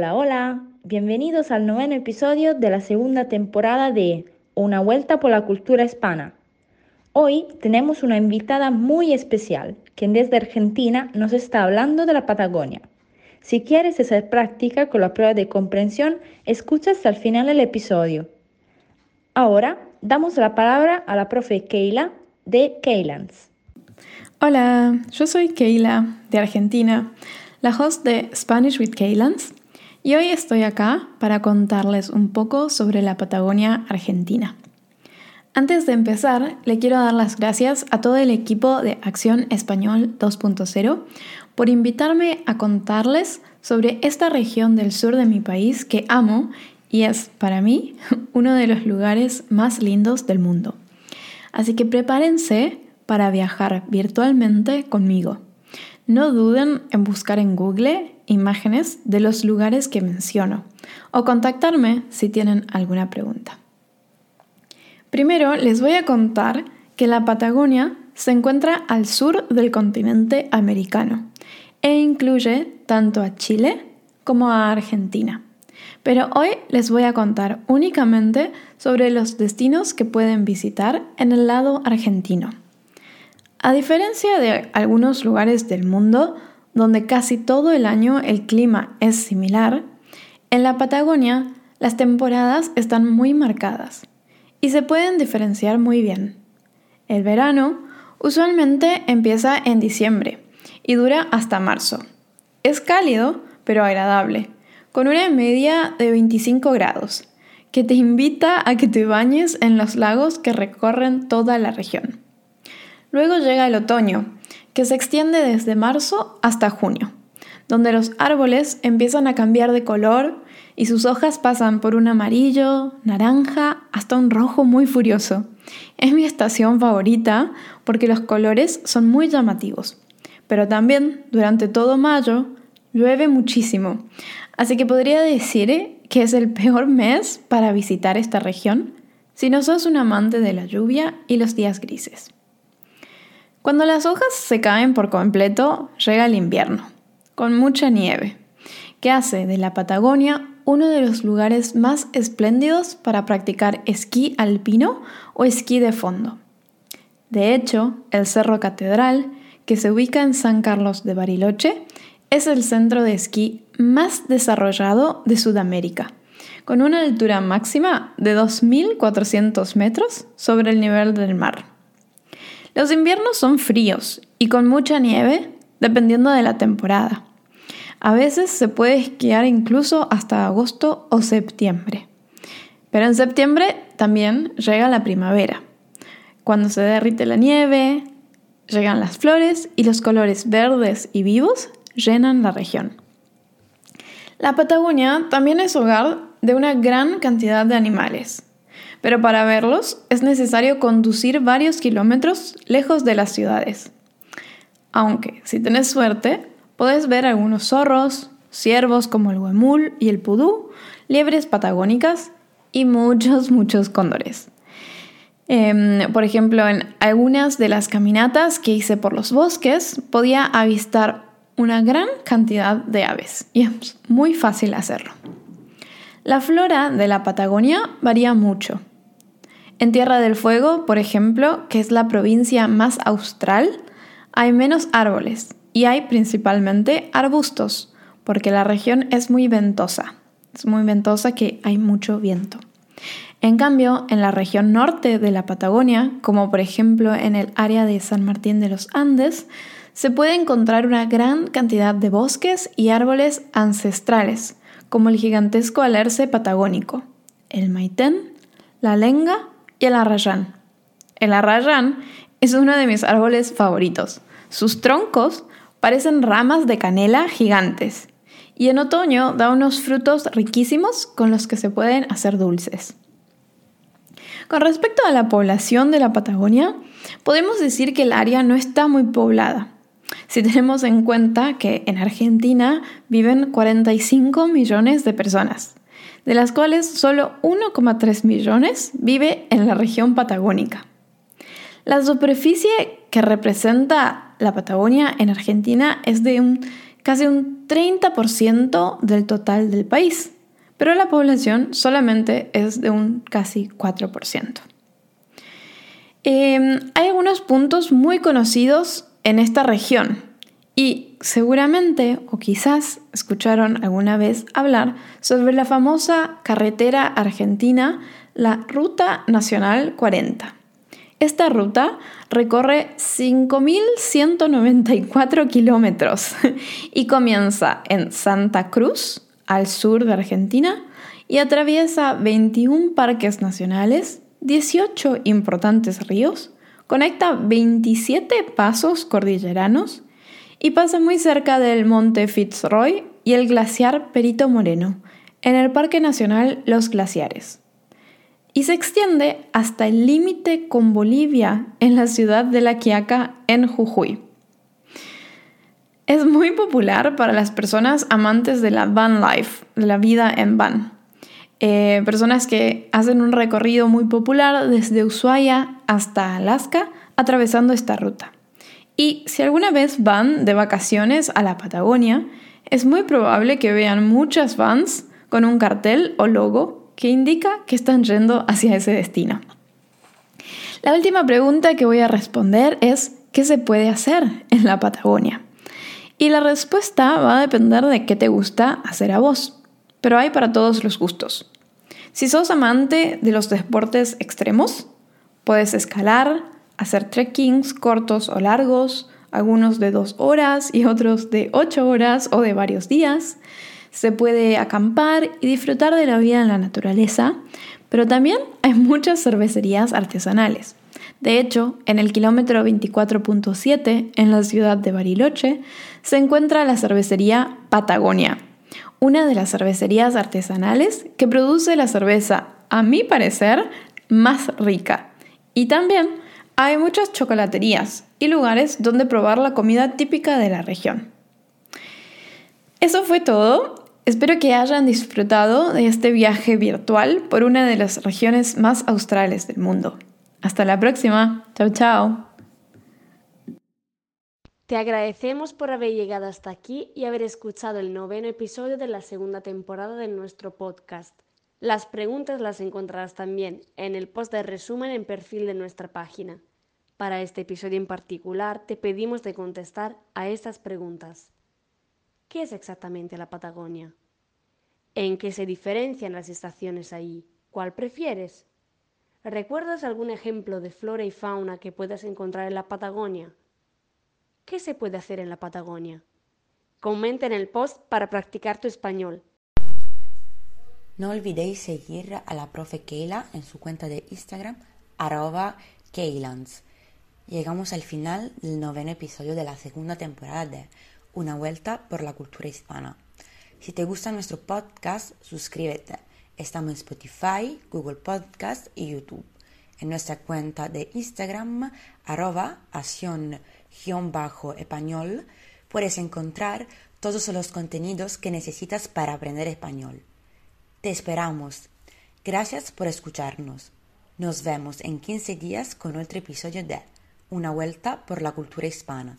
Hola, hola, bienvenidos al noveno episodio de la segunda temporada de Una vuelta por la cultura hispana. Hoy tenemos una invitada muy especial, quien desde Argentina nos está hablando de la Patagonia. Si quieres hacer práctica con la prueba de comprensión, escucha hasta el final del episodio. Ahora damos la palabra a la profe Keila de Keilans. Hola, yo soy Keila de Argentina, la host de Spanish with Keilans, y hoy estoy acá para contarles un poco sobre la Patagonia Argentina. Antes de empezar, le quiero dar las gracias a todo el equipo de Acción Español 2.0 por invitarme a contarles sobre esta región del sur de mi país que amo y es para mí uno de los lugares más lindos del mundo. Así que prepárense para viajar virtualmente conmigo. No duden en buscar en Google imágenes de los lugares que menciono o contactarme si tienen alguna pregunta. Primero les voy a contar que la Patagonia se encuentra al sur del continente americano e incluye tanto a Chile como a Argentina. Pero hoy les voy a contar únicamente sobre los destinos que pueden visitar en el lado argentino. A diferencia de algunos lugares del mundo donde casi todo el año el clima es similar, en la Patagonia las temporadas están muy marcadas y se pueden diferenciar muy bien. El verano usualmente empieza en diciembre y dura hasta marzo. Es cálido, pero agradable con una media de 25 grados, que te invita a que te bañes en los lagos que recorren toda la región. Luego llega el otoño, que se extiende desde marzo hasta junio, donde los árboles empiezan a cambiar de color y sus hojas pasan por un amarillo, naranja, hasta un rojo muy furioso. Es mi estación favorita porque los colores son muy llamativos. Pero también durante todo mayo llueve muchísimo, Así que podría decir que es el peor mes para visitar esta región si no sos un amante de la lluvia y los días grises. Cuando las hojas se caen por completo, llega el invierno, con mucha nieve, que hace de la Patagonia uno de los lugares más espléndidos para practicar esquí alpino o esquí de fondo. De hecho, el Cerro Catedral, que se ubica en San Carlos de Bariloche, es el centro de esquí más desarrollado de Sudamérica, con una altura máxima de 2.400 metros sobre el nivel del mar. Los inviernos son fríos y con mucha nieve, dependiendo de la temporada. A veces se puede esquiar incluso hasta agosto o septiembre. Pero en septiembre también llega la primavera, cuando se derrite la nieve, llegan las flores y los colores verdes y vivos llenan la región. La Patagonia también es hogar de una gran cantidad de animales, pero para verlos es necesario conducir varios kilómetros lejos de las ciudades. Aunque, si tenés suerte, podés ver algunos zorros, ciervos como el huemul y el pudú, liebres patagónicas y muchos, muchos cóndores. Em, por ejemplo, en algunas de las caminatas que hice por los bosques podía avistar una gran cantidad de aves y es muy fácil hacerlo. La flora de la Patagonia varía mucho. En Tierra del Fuego, por ejemplo, que es la provincia más austral, hay menos árboles y hay principalmente arbustos, porque la región es muy ventosa. Es muy ventosa que hay mucho viento. En cambio, en la región norte de la Patagonia, como por ejemplo en el área de San Martín de los Andes, se puede encontrar una gran cantidad de bosques y árboles ancestrales, como el gigantesco alerce patagónico, el maitén, la lenga y el arrayán. El arrayán es uno de mis árboles favoritos. Sus troncos parecen ramas de canela gigantes y en otoño da unos frutos riquísimos con los que se pueden hacer dulces. Con respecto a la población de la Patagonia, podemos decir que el área no está muy poblada. Si tenemos en cuenta que en Argentina viven 45 millones de personas, de las cuales solo 1,3 millones vive en la región patagónica. La superficie que representa la Patagonia en Argentina es de un casi un 30% del total del país, pero la población solamente es de un casi 4%. Em, hay algunos puntos muy conocidos en esta región y seguramente o quizás escucharon alguna vez hablar sobre la famosa carretera argentina, la Ruta Nacional 40. Esta ruta recorre 5.194 kilómetros y comienza en Santa Cruz, al sur de Argentina, y atraviesa 21 parques nacionales, 18 importantes ríos, conecta 27 pasos cordilleranos y pasa muy cerca del monte Fitzroy y el glaciar Perito Moreno, en el Parque Nacional Los Glaciares y se extiende hasta el límite con Bolivia en la ciudad de La Quiaca, en Jujuy. Es muy popular para las personas amantes de la van life, de la vida en van. Eh, personas que hacen un recorrido muy popular desde Ushuaia hasta Alaska atravesando esta ruta. Y si alguna vez van de vacaciones a la Patagonia, es muy probable que vean muchas vans con un cartel o logo que indica que están yendo hacia ese destino. La última pregunta que voy a responder es, ¿qué se puede hacer en la Patagonia? Y la respuesta va a depender de qué te gusta hacer a vos, pero hay para todos los gustos. Si sos amante de los deportes extremos, puedes escalar, hacer trekkings cortos o largos, algunos de dos horas y otros de ocho horas o de varios días, se puede acampar y disfrutar de la vida en la naturaleza, pero también hay muchas cervecerías artesanales. De hecho, en el kilómetro 24.7, en la ciudad de Bariloche, se encuentra la cervecería Patagonia, una de las cervecerías artesanales que produce la cerveza, a mi parecer, más rica. Y también hay muchas chocolaterías y lugares donde probar la comida típica de la región. Eso fue todo Espero que hayan disfrutado de este viaje virtual por una de las regiones más australes del mundo. Hasta la próxima. Chao, chao. Te agradecemos por haber llegado hasta aquí y haber escuchado el noveno episodio de la segunda temporada de nuestro podcast. Las preguntas las encontrarás también en el post de resumen en perfil de nuestra página. Para este episodio en particular te pedimos de contestar a estas preguntas. ¿Qué es exactamente la Patagonia? ¿En qué se diferencian las estaciones ahí? ¿Cuál prefieres? ¿Recuerdas algún ejemplo de flora y fauna que puedas encontrar en la Patagonia? ¿Qué se puede hacer en la Patagonia? Comenta en el post para practicar tu español. No olvidéis seguir a la profe Keila en su cuenta de Instagram, arroba. Llegamos al final del noveno episodio de la segunda temporada de una vuelta por la cultura hispana. Si te gusta nuestro podcast, suscríbete. Estamos en Spotify, Google Podcast y YouTube. En nuestra cuenta de Instagram, arroba español puedes encontrar todos los contenidos que necesitas para aprender español. Te esperamos. Gracias por escucharnos. Nos vemos en 15 días con otro episodio de Una vuelta por la cultura hispana.